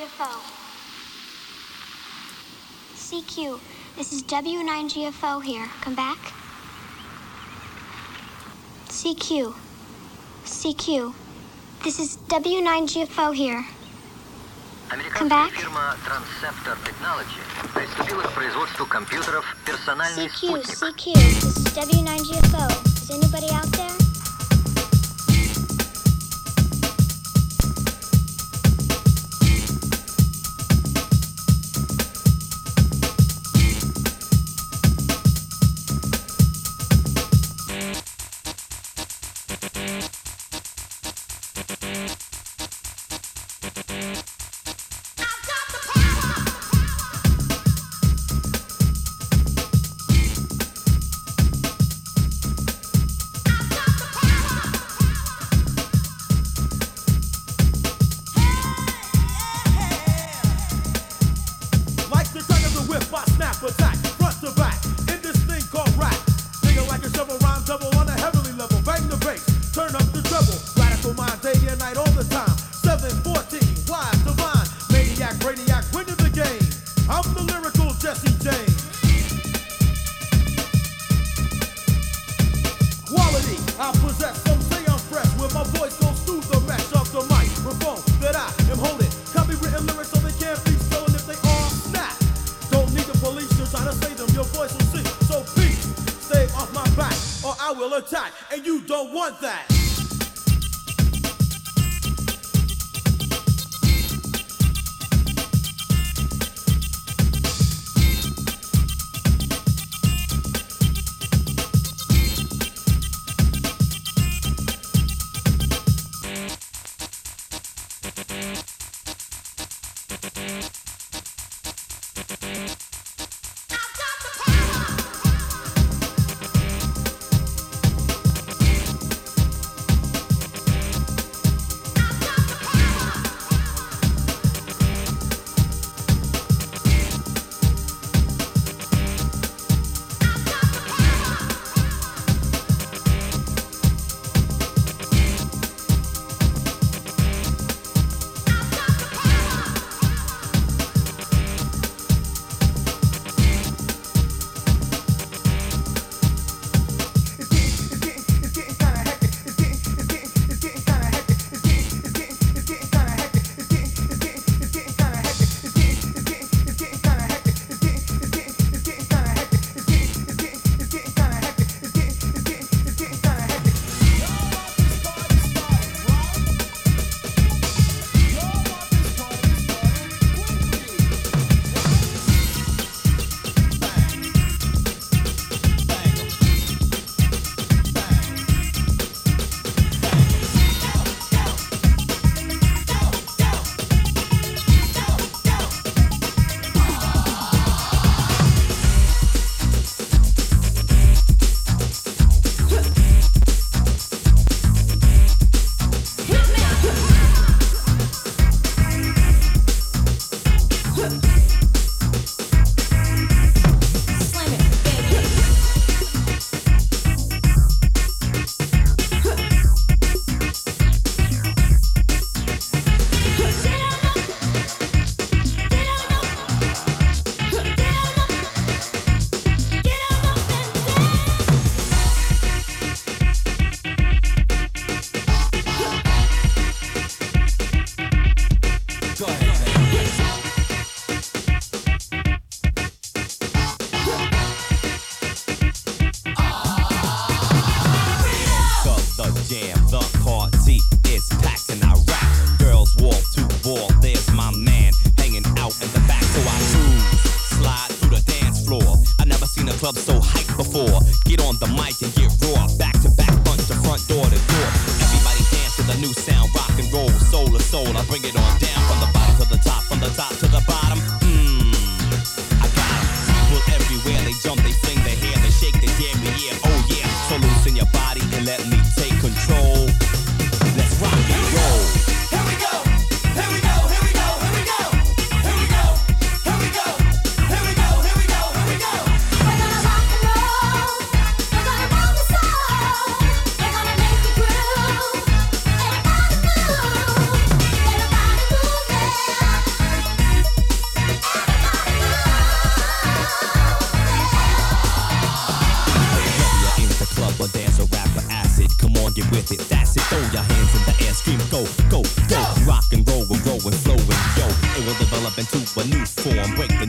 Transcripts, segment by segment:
9GFO. CQ, this is W9GFO here. Come back. CQ. CQ. This is W9GFO here. Come back. CQ. CQ, this is W9GFO. Is anybody out there?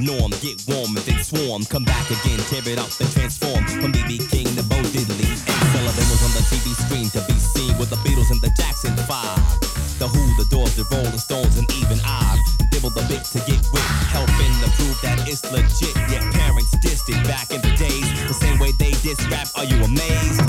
norm. Get warm and then swarm. Come back again, tear it up, then transform. From BB King to Bo Diddley. Ed Sullivan was on the TV screen to be seen with the Beatles and the Jackson 5. The Who, the Doors, the Rolling Stones, and even I. Dibble the bit to get with. Helping to prove that it's legit. Yet parents dissed it back in the days. The same way they diss rap, are you amazed?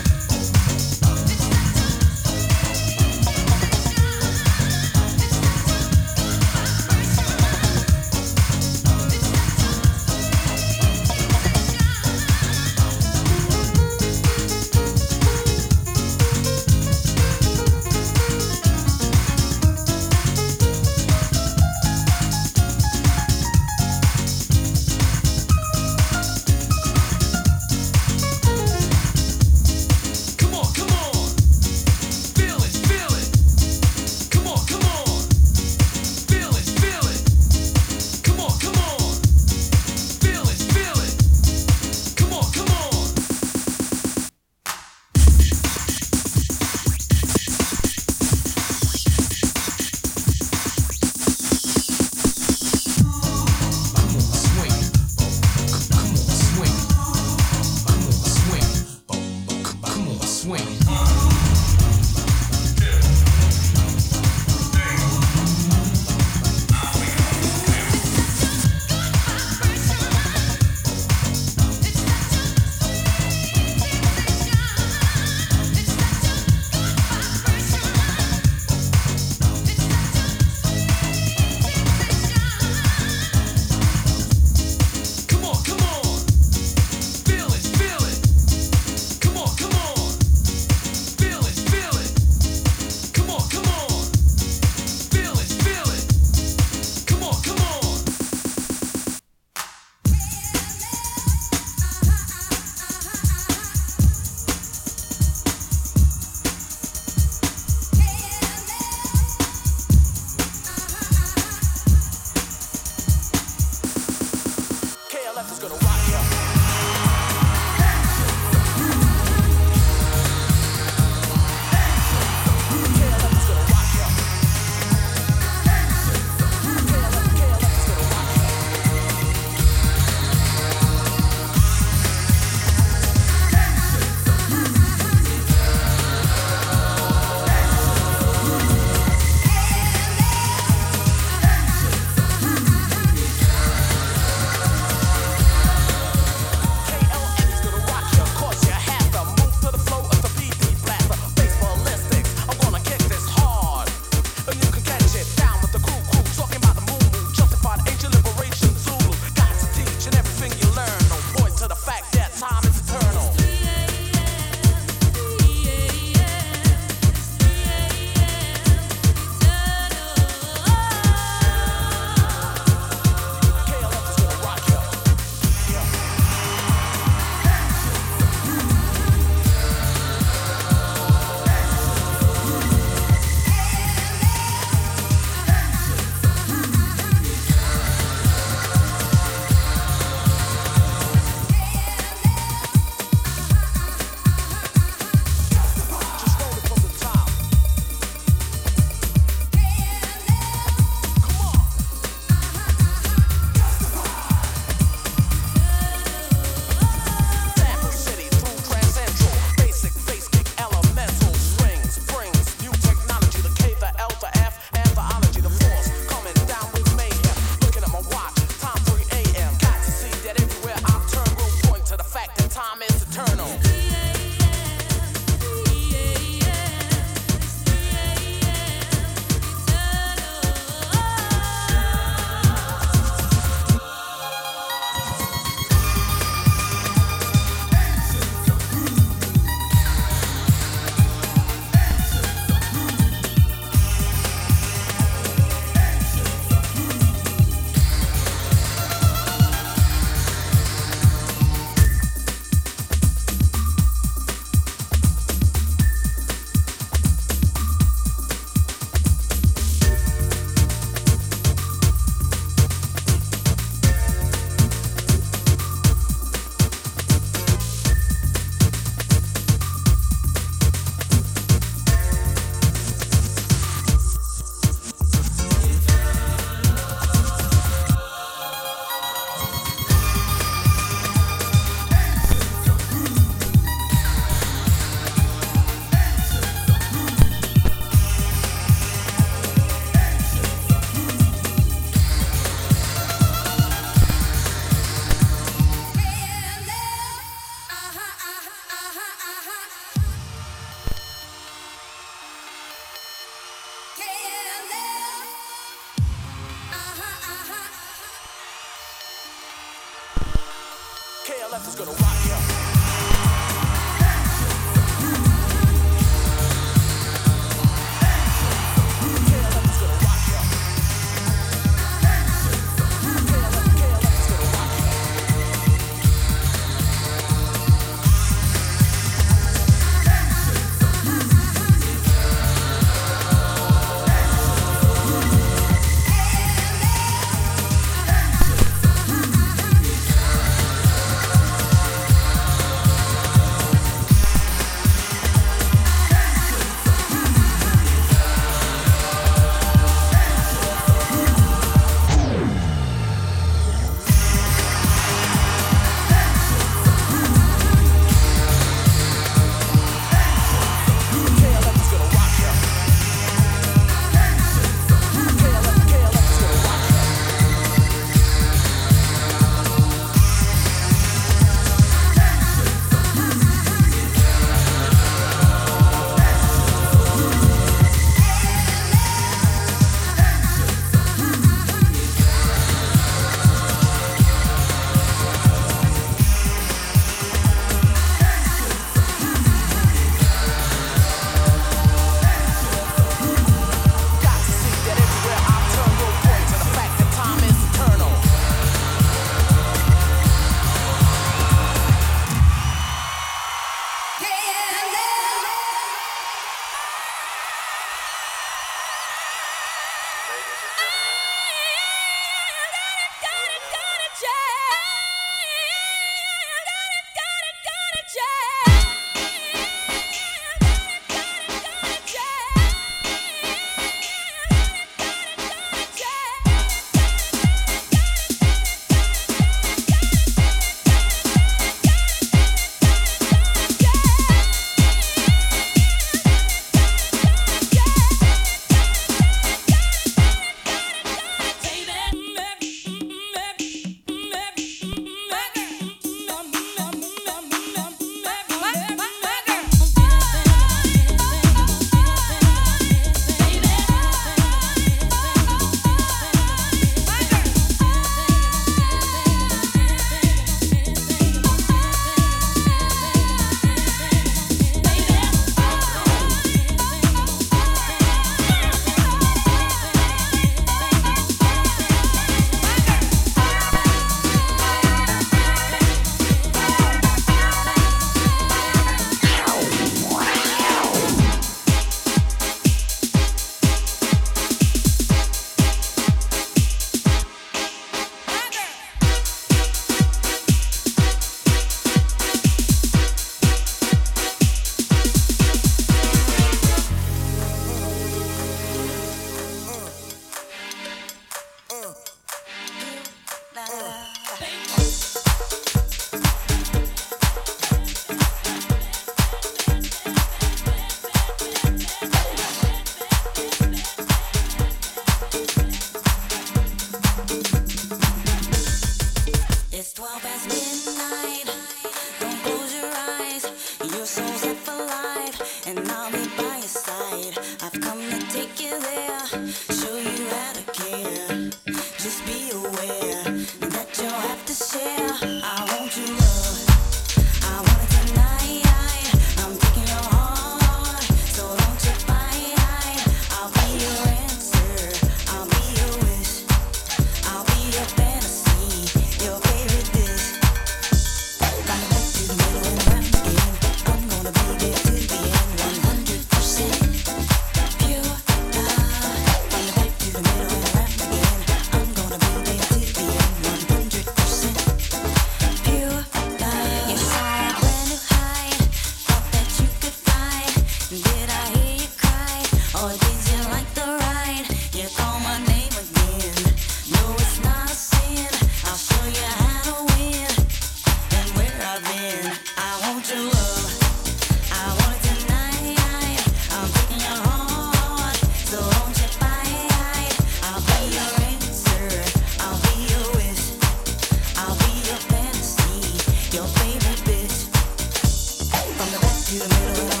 you the middle